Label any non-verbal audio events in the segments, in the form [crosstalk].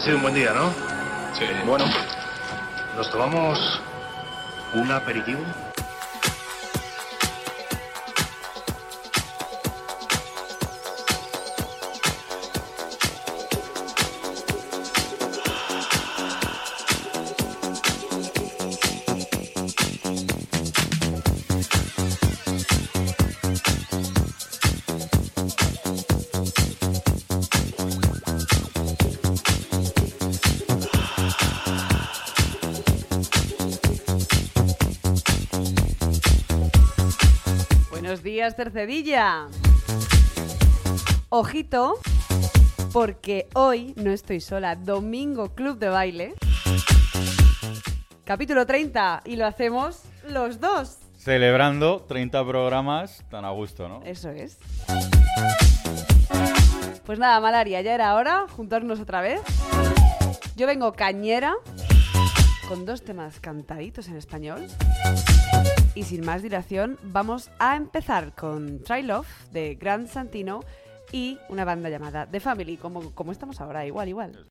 Ha sido un buen día, ¿no? Sí. Bueno, ¿nos tomamos un aperitivo? Esther Cedilla. Ojito, porque hoy no estoy sola. Domingo Club de Baile. Capítulo 30 y lo hacemos los dos. Celebrando 30 programas tan a gusto, ¿no? Eso es. Pues nada, Malaria, ya era hora juntarnos otra vez. Yo vengo cañera con dos temas cantaditos en español. Y sin más dilación, vamos a empezar con Try Love de Grant Santino y una banda llamada The Family, como, como estamos ahora, igual, igual.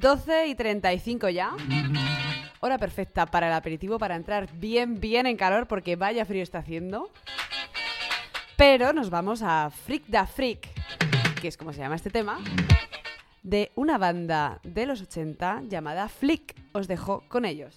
12 y 35 ya. Hora perfecta para el aperitivo, para entrar bien, bien en calor, porque vaya frío está haciendo. Pero nos vamos a Freak da Freak, que es como se llama este tema, de una banda de los 80 llamada Flick. Os dejo con ellos.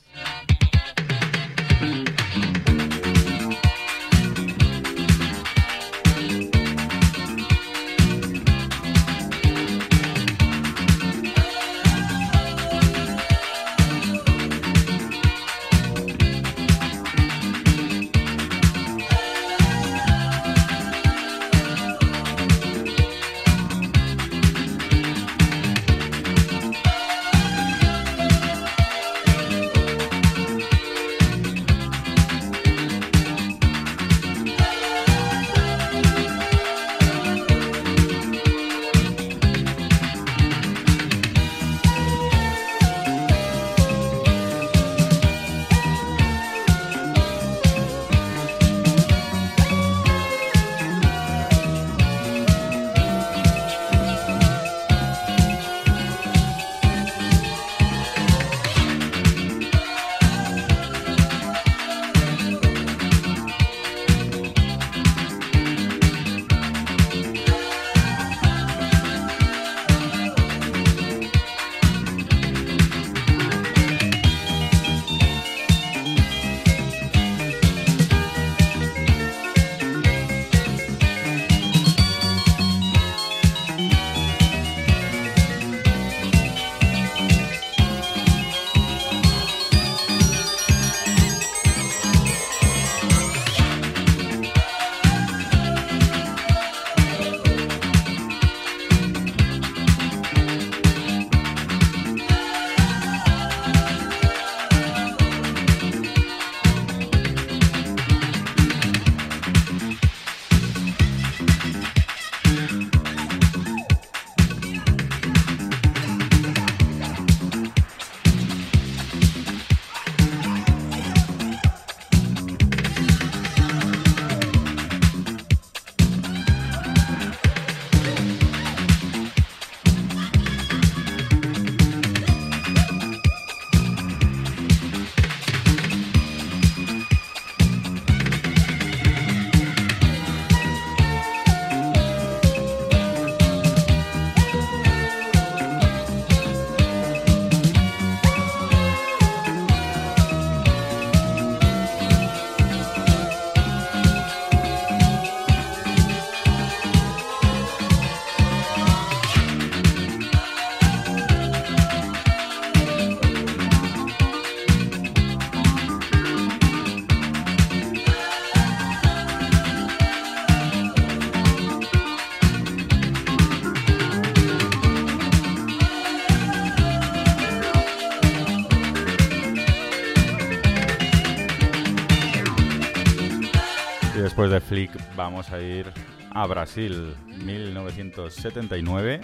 Vamos a ir a Brasil, 1979.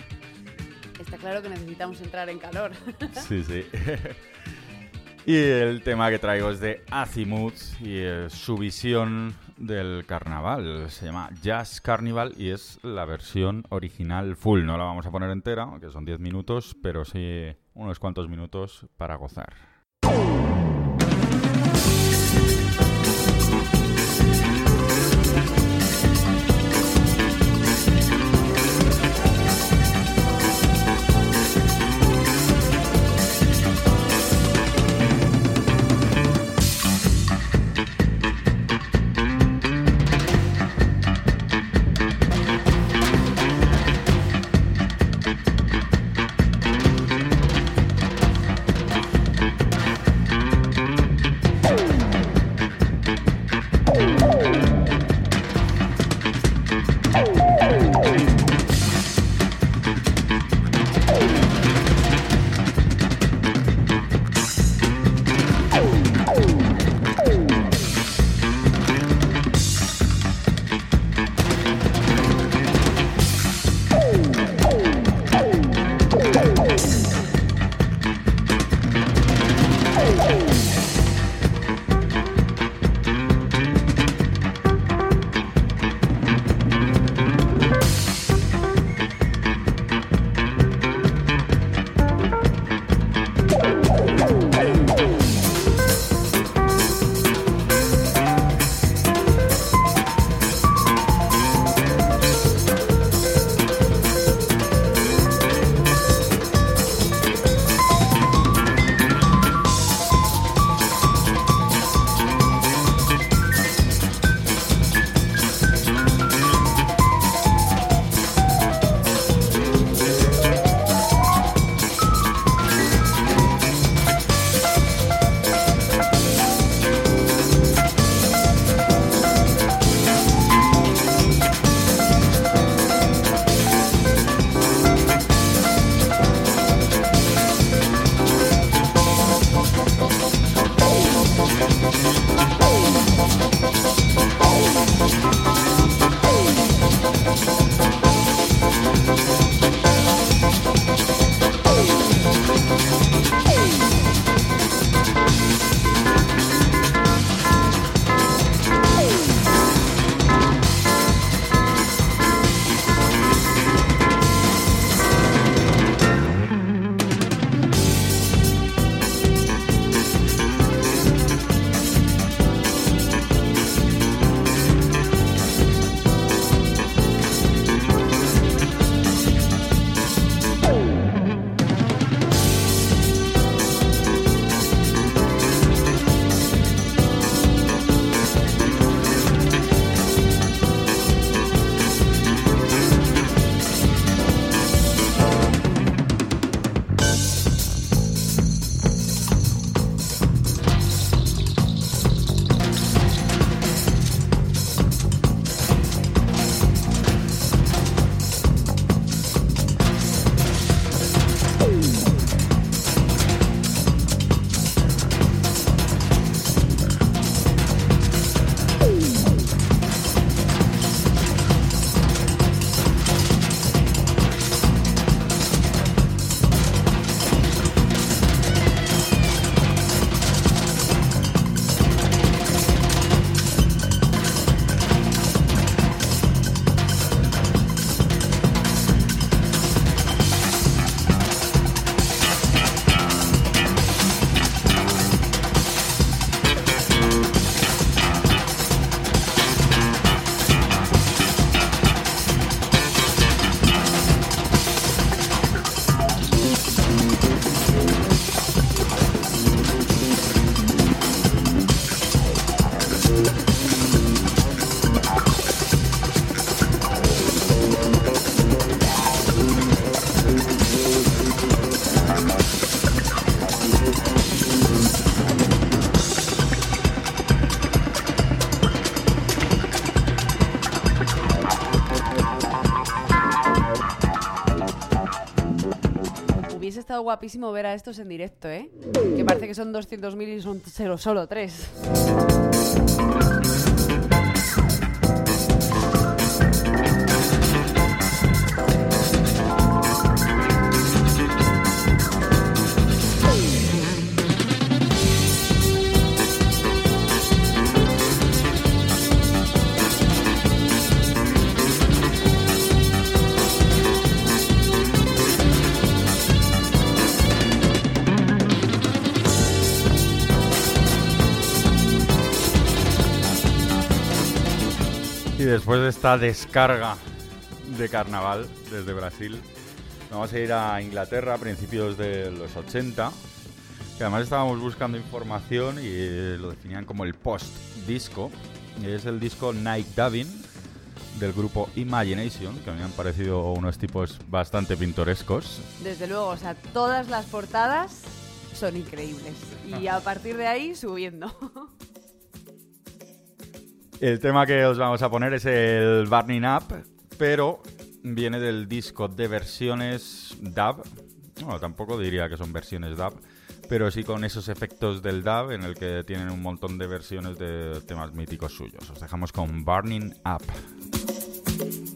Está claro que necesitamos entrar en calor. [laughs] Sí, sí. [laughs] y el tema que traigo es de Azimuth y eh, su visión del carnaval. Se llama Jazz Carnival y es la versión original full. No la vamos a poner entera, aunque son 10 minutos, pero sí unos cuantos minutos para gozar. Guapísimo ver a estos en directo, ¿eh? Que parece que son 200.000 y son solo, solo tres. Después de esta descarga de carnaval desde Brasil, vamos a ir a Inglaterra a principios de los 80. Que además estábamos buscando información y eh, lo definían como el post-disco. Es el disco Night Davin del grupo Imagination, que a mí me han parecido unos tipos bastante pintorescos. Desde luego, o sea, todas las portadas son increíbles. Y a partir de ahí, subiendo. [laughs] El tema que os vamos a poner es el Burning Up, pero viene del disco de versiones dub. No, tampoco diría que son versiones dub, pero sí con esos efectos del dub en el que tienen un montón de versiones de temas míticos suyos. Os dejamos con Burning Up.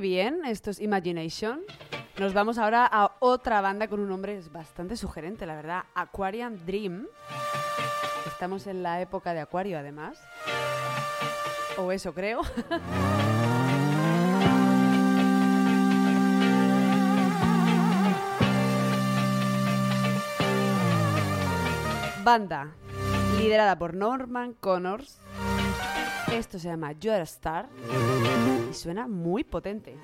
Bien, esto es Imagination. Nos vamos ahora a otra banda con un nombre bastante sugerente, la verdad. Aquarium Dream. Estamos en la época de Acuario, además. O eso creo. [laughs] Banda liderada por Norman Connors. Esto se llama You're Star y suena muy potente.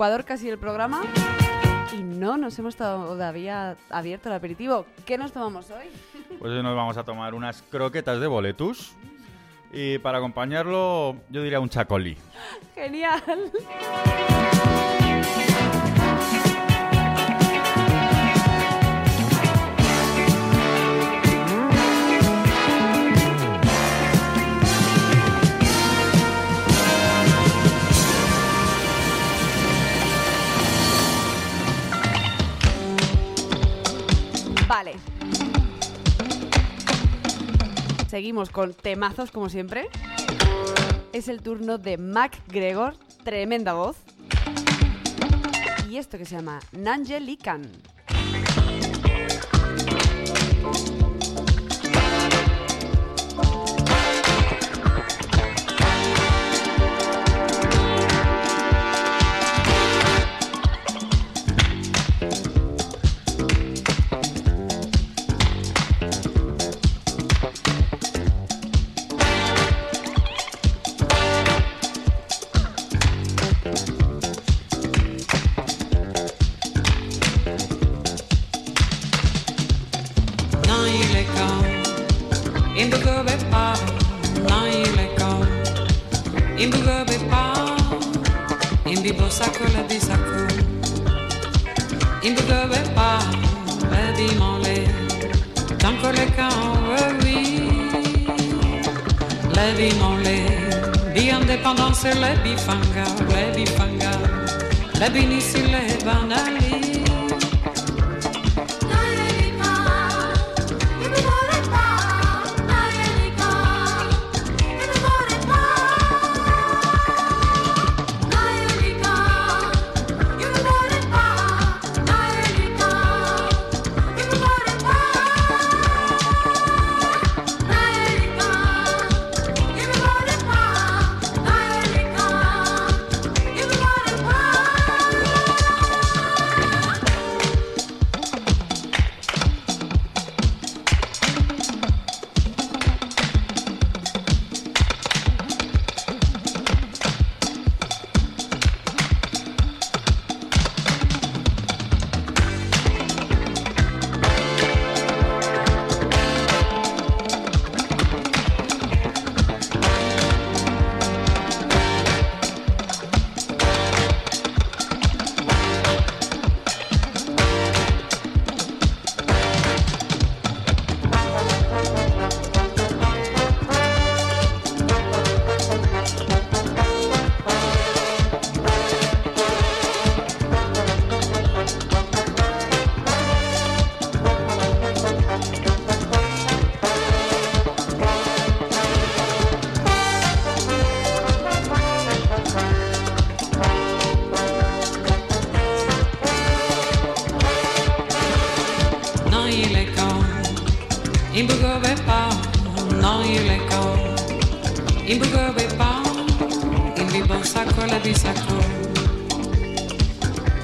Ecuador casi el programa y no nos hemos todavía abierto el aperitivo. ¿Qué nos tomamos hoy? [laughs] Pues hoy nos vamos a tomar unas croquetas de boletus. Y para acompañarlo, yo diría un chacolí. Genial. Seguimos con temazos como siempre. Es el turno de Mac Gregor, tremenda voz. Y esto que se llama Nangelican. Tant que les camps, oui, la vie non Les bien indépendance, la bifango, la bifangal, les binissines, les banali.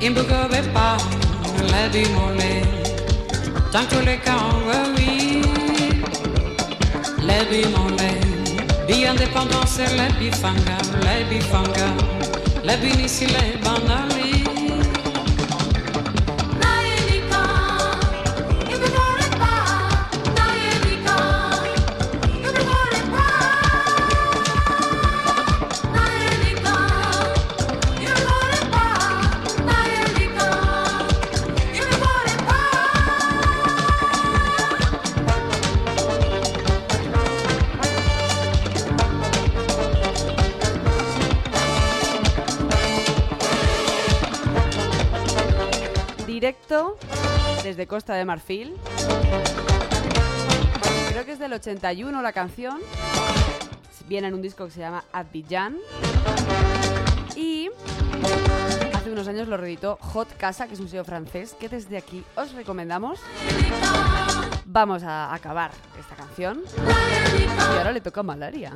In bugobe pa La di mole Tanto le can oui. Le bi mole Bi indépendance le bifanga Le bifanga Le binissi le banali desde Costa de Marfil. Creo que es del 81 la canción. Viene en un disco que se llama Abidjan. Y hace unos años lo reeditó Hot Casa, que es un sello francés, que desde aquí os recomendamos. Vamos a acabar esta canción. Y ahora le toca Malaria.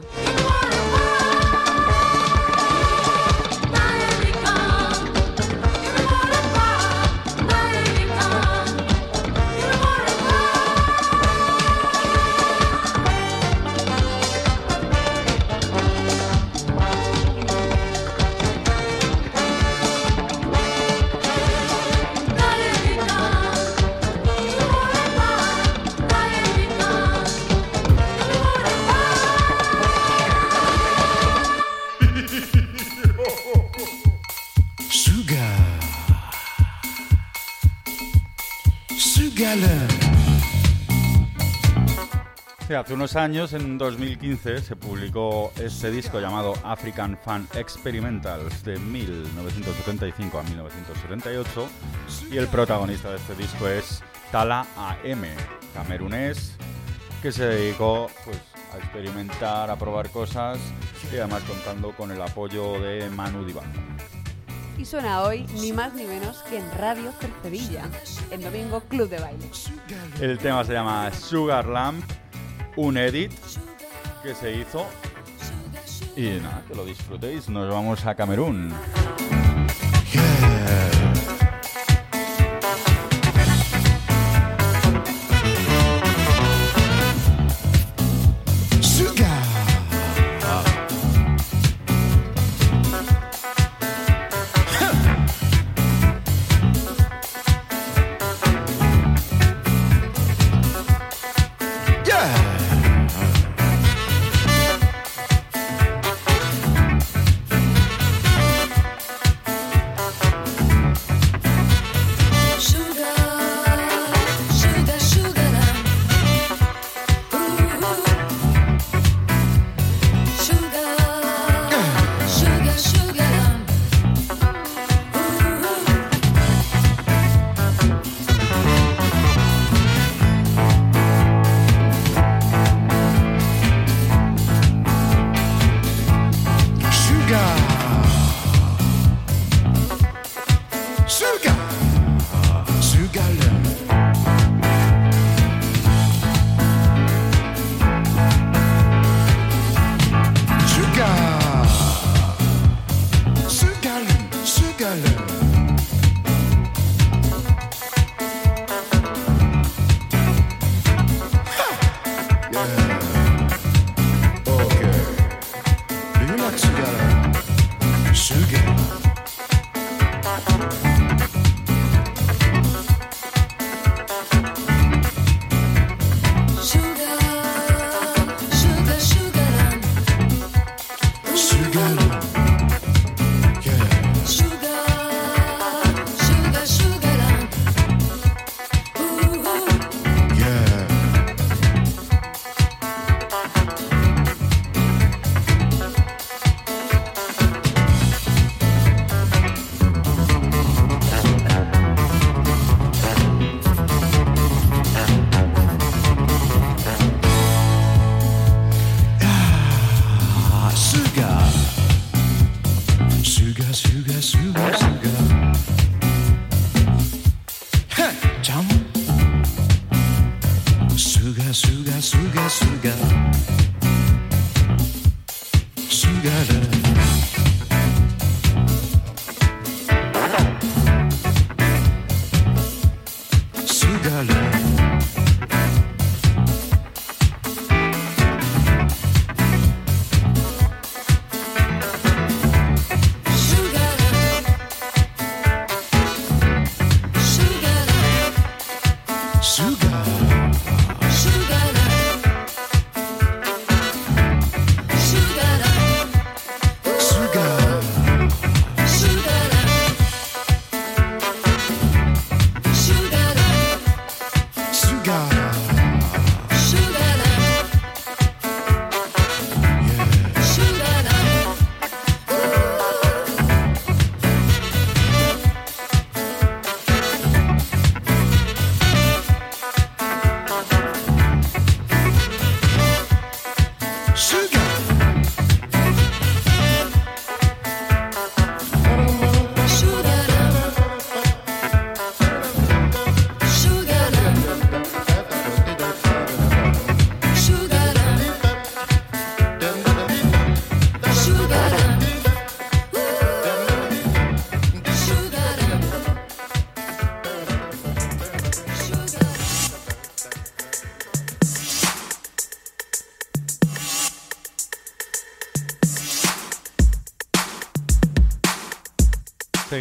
Hace unos años, en 2015, se publicó este disco llamado African Fan Experimentals de 1975 a 1978 y el protagonista de este disco es Tala AM, camerunés, que se dedicó pues, a experimentar, a probar cosas y además contando con el apoyo de Manu Dibango. Y suena hoy ni más ni menos que en Radio Cercedilla, el domingo Club de Baile. El tema se llama Sugar Lamp, un edit que se hizo. Y nada, que lo disfrutéis. Nos vamos a Camerún.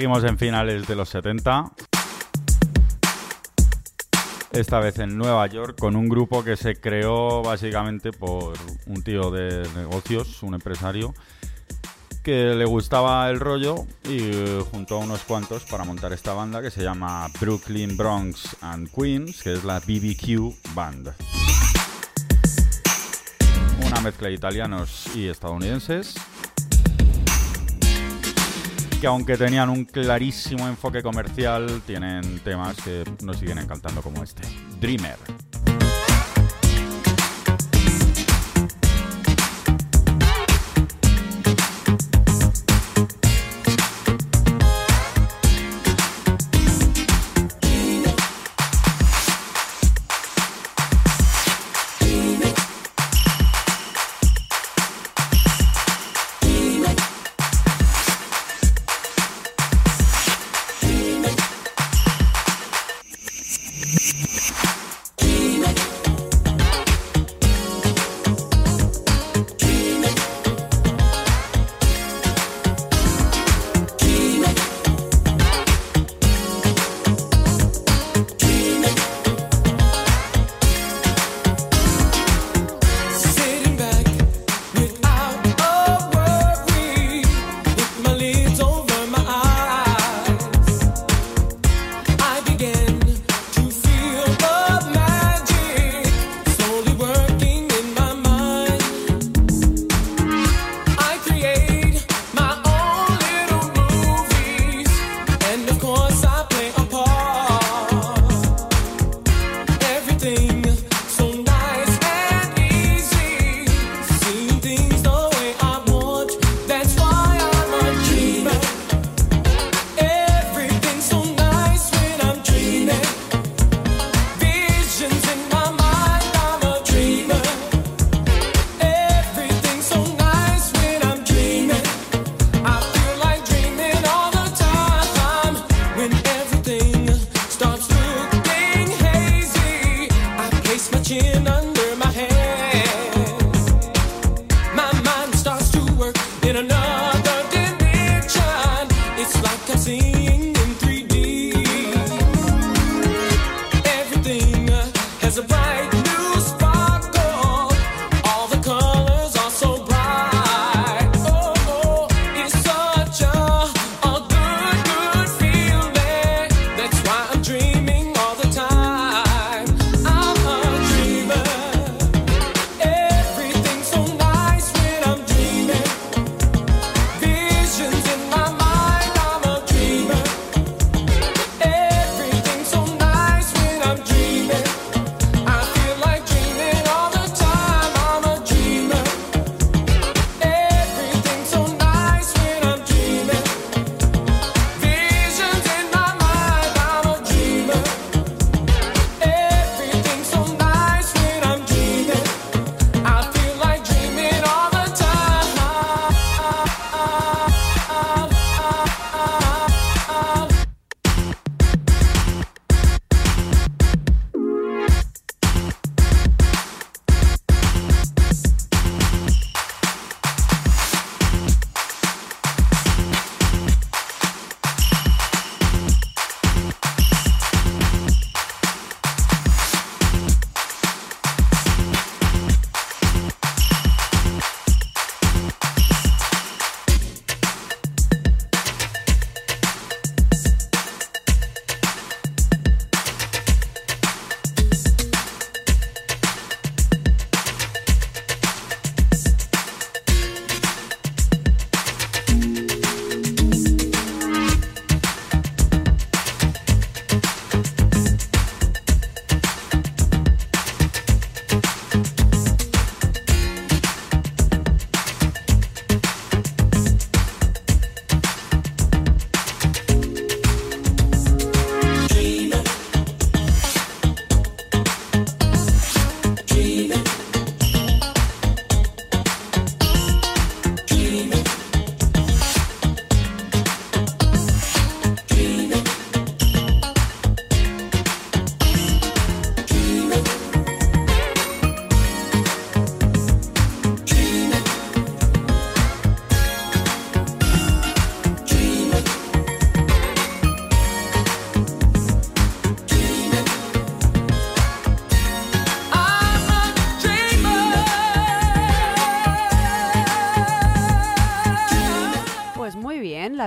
Seguimos en finales de los 70. Esta vez en Nueva York con un grupo que se creó básicamente por un tío de negocios, un empresario, que le gustaba el rollo y eh, juntó a unos cuantos para montar esta banda que se llama Brooklyn Bronx and Queens, que es la BBQ Band. Una mezcla de italianos y estadounidenses que aunque tenían un clarísimo enfoque comercial, tienen temas que nos siguen encantando como este, Dreamer.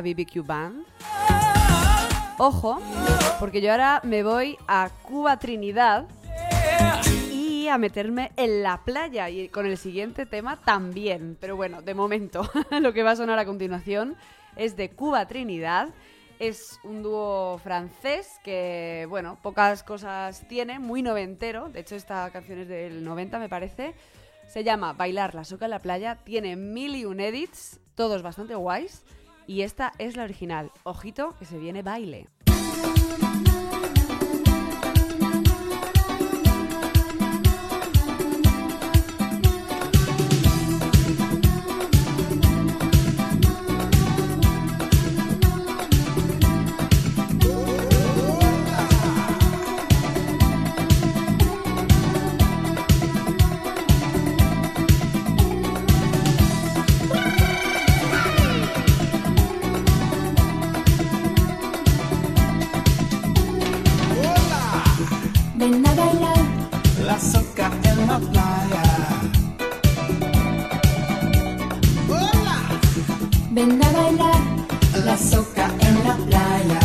BBQ Band. Ojo, porque yo ahora me voy a Cuba Trinidad y a meterme en la playa y con el siguiente tema también. Pero bueno, de momento, [laughs] lo que va a sonar a continuación es de Cuba Trinidad. Es un dúo francés que, bueno, pocas cosas tiene, muy noventero. De hecho, esta canción es del 90, me parece. Se llama Bailar la soca en la playa. Tiene mil y un edits, todos bastante guays. Y esta es la original. Ojito, que se viene baile. Ven a bailar, La soca en la playa. Hola. ven a bailar, La soca en la playa.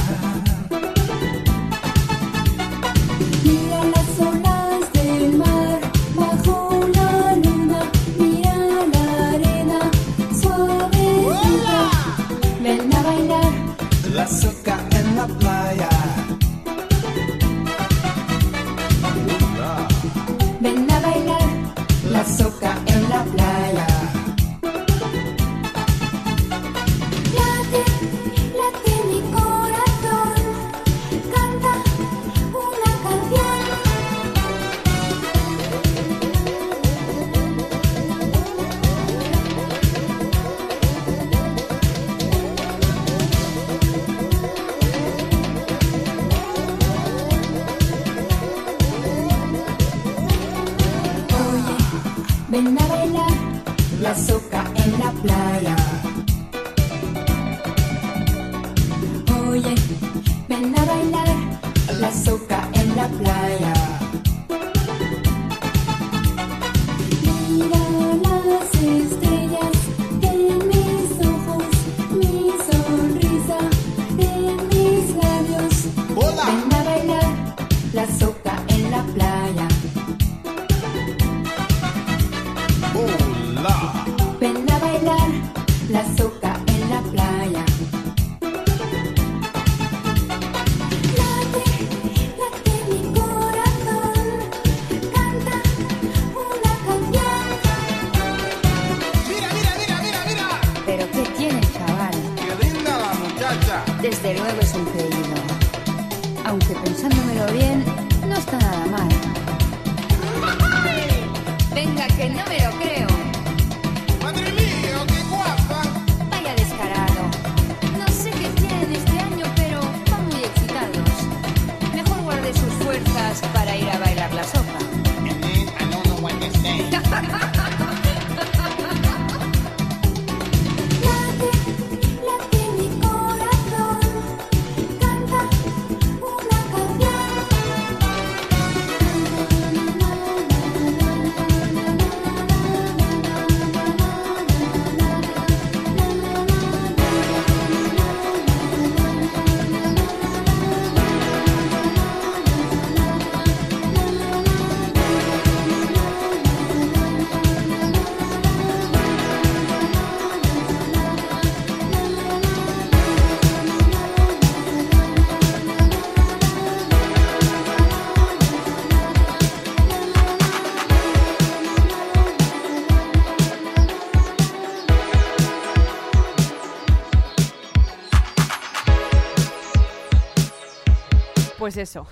Pues eso.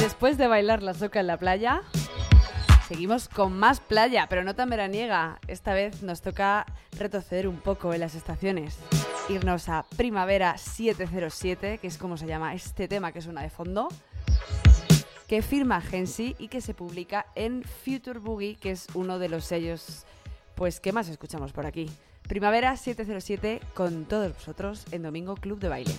Después de bailar la soca en la playa, seguimos con más playa, pero no tan veraniega. Esta vez nos toca retroceder un poco en las estaciones. Irnos a Primavera 707, que es como se llama este tema que suena de fondo, que firma Gensi y que se publica en Future Boogie, que es uno de los sellos pues que más escuchamos por aquí. Primavera 707 con todos vosotros en Domingo Club de Baile.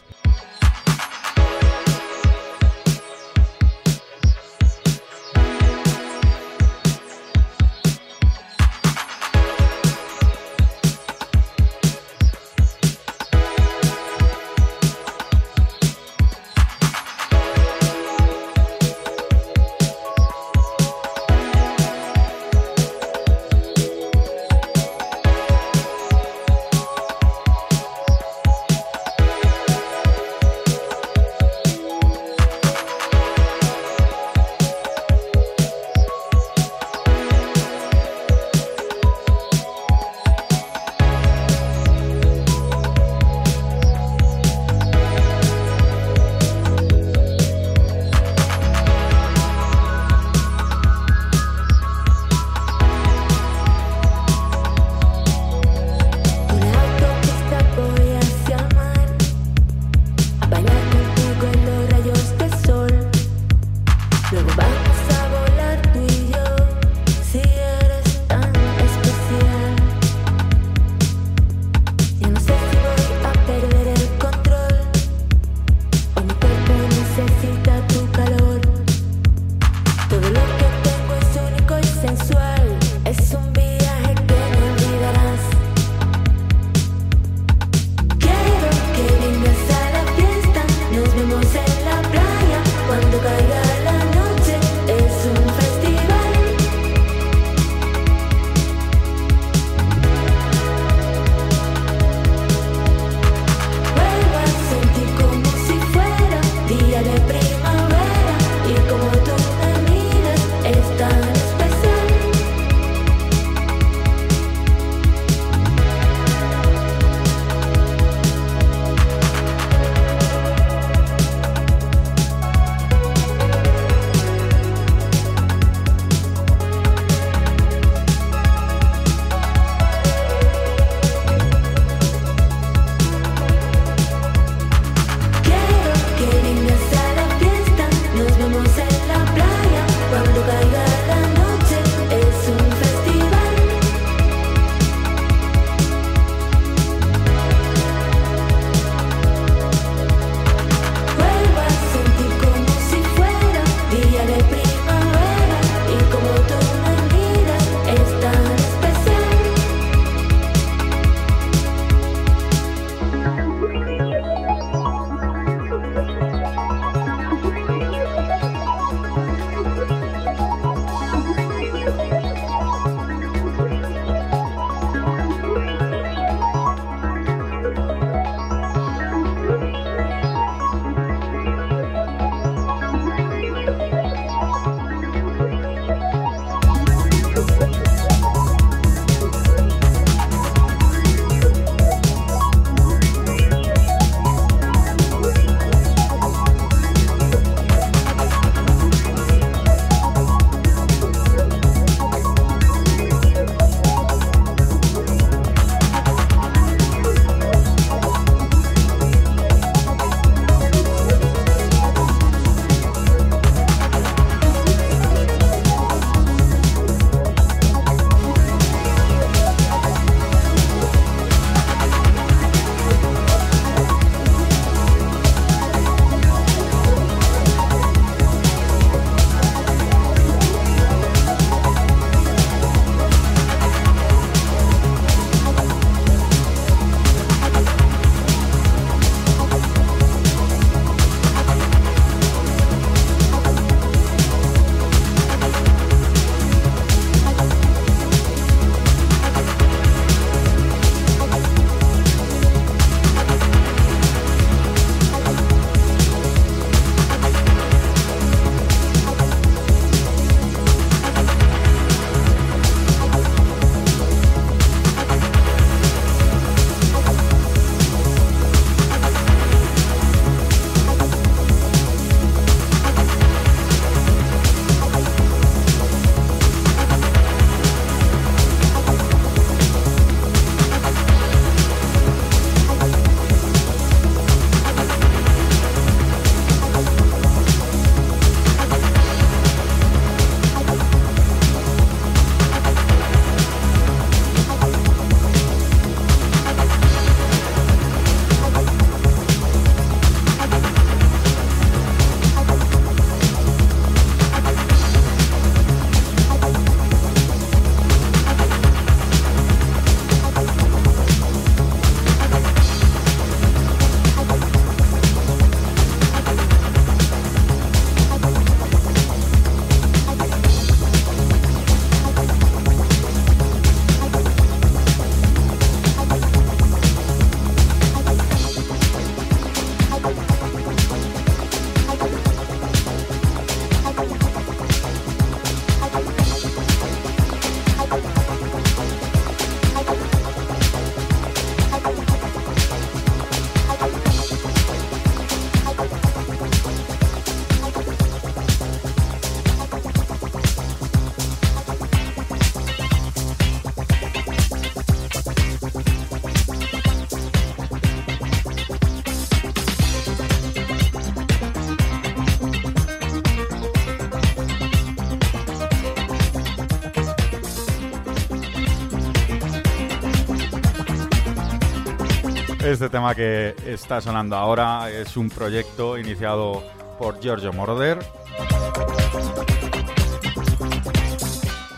Este tema que está sonando ahora es un proyecto iniciado por Giorgio Moroder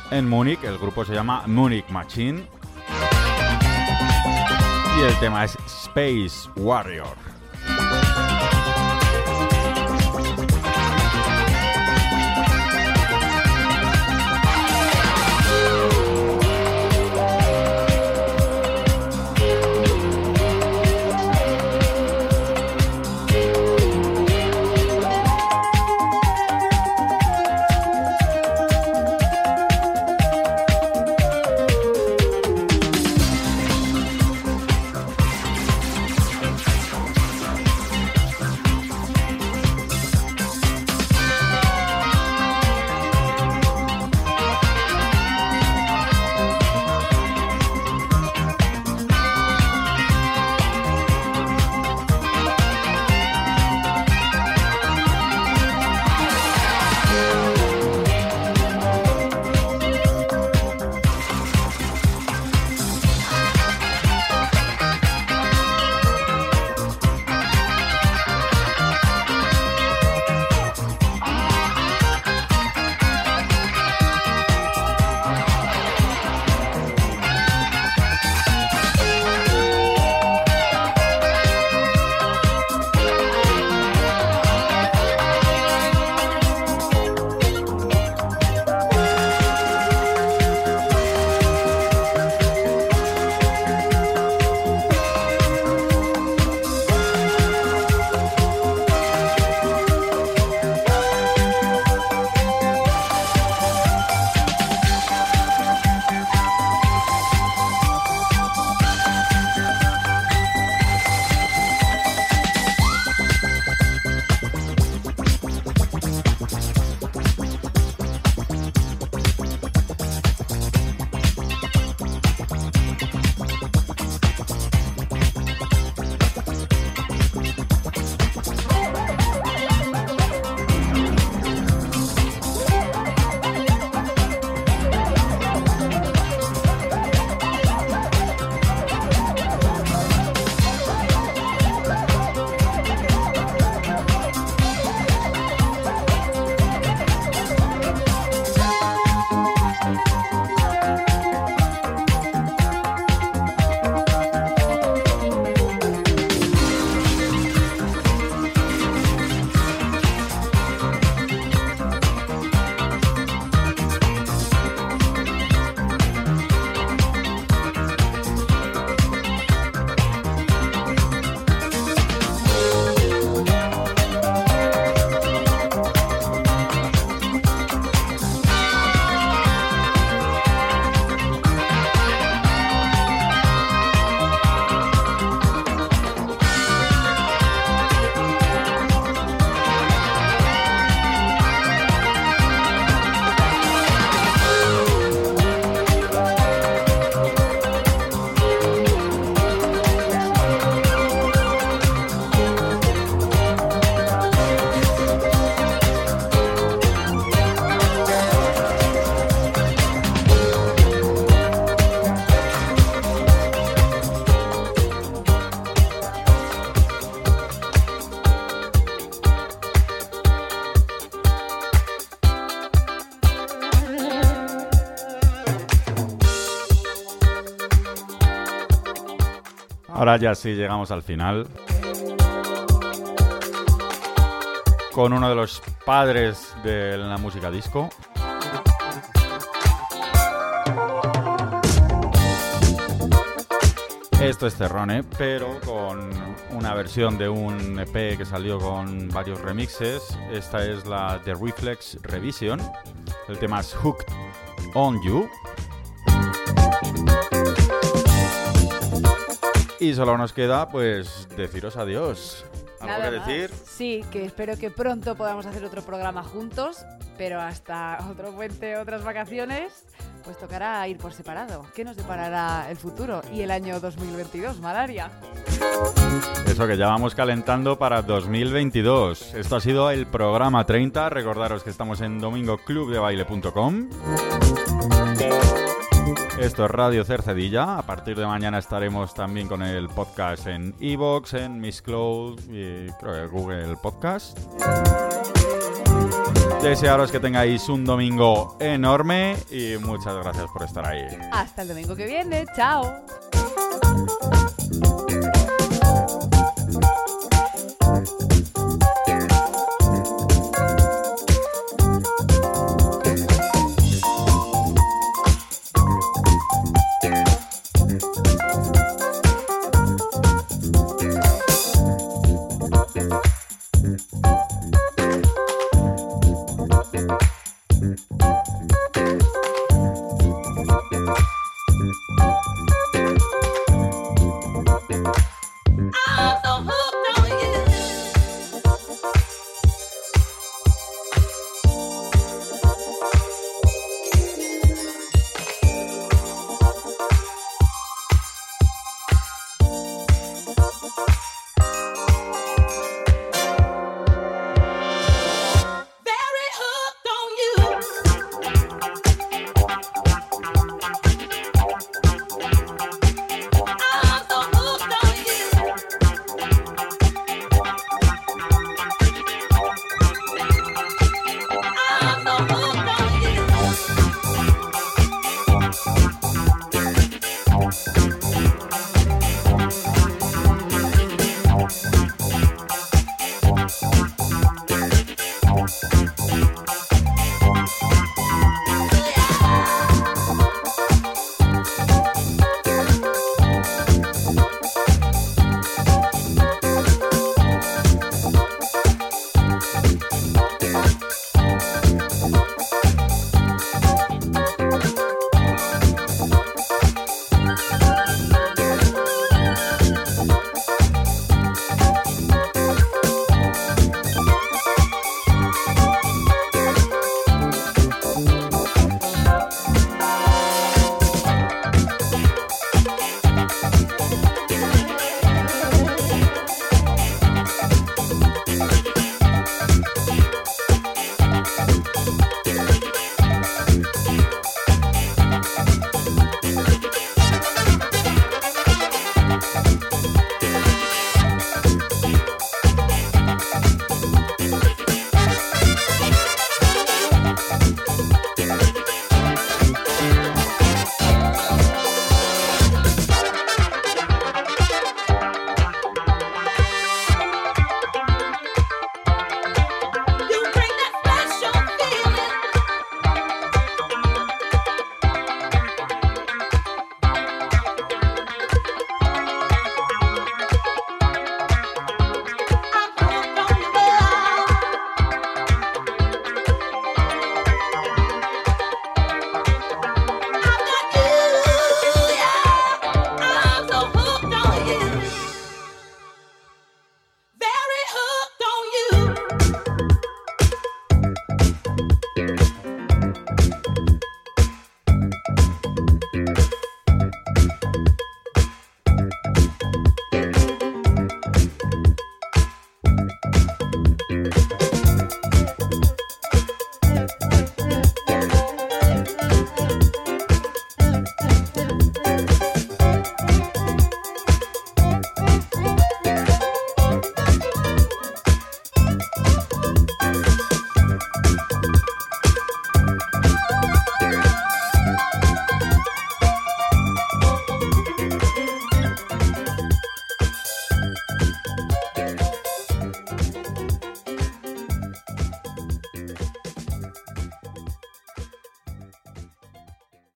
en Múnich. El grupo se llama Munich Machine. Y el tema es Space Warrior. Ahora ya sí llegamos al final. Con uno de los padres de la música disco. Esto es Terrone, pero con una versión de un EP que salió con varios remixes. Esta es la The Reflex Revision. El tema es Hooked on You. Y solo nos queda, pues, deciros adiós. ¿Algo Nada que más. decir? Sí, que espero que pronto podamos hacer otro programa juntos, pero hasta otro puente, otras vacaciones, pues tocará ir por separado. ¿Qué nos deparará el futuro y el año 2022, Malaria? Eso que ya vamos calentando para 2022. Esto ha sido el programa 30. Recordaros que estamos en domingoclubdebaile.com. Esto es Radio Cercedilla. A partir de mañana estaremos también con el podcast en Evox, en Miss Cloud y creo que Google Podcast. Desearos que tengáis un domingo enorme y muchas gracias por estar ahí. Hasta el domingo que viene. Chao.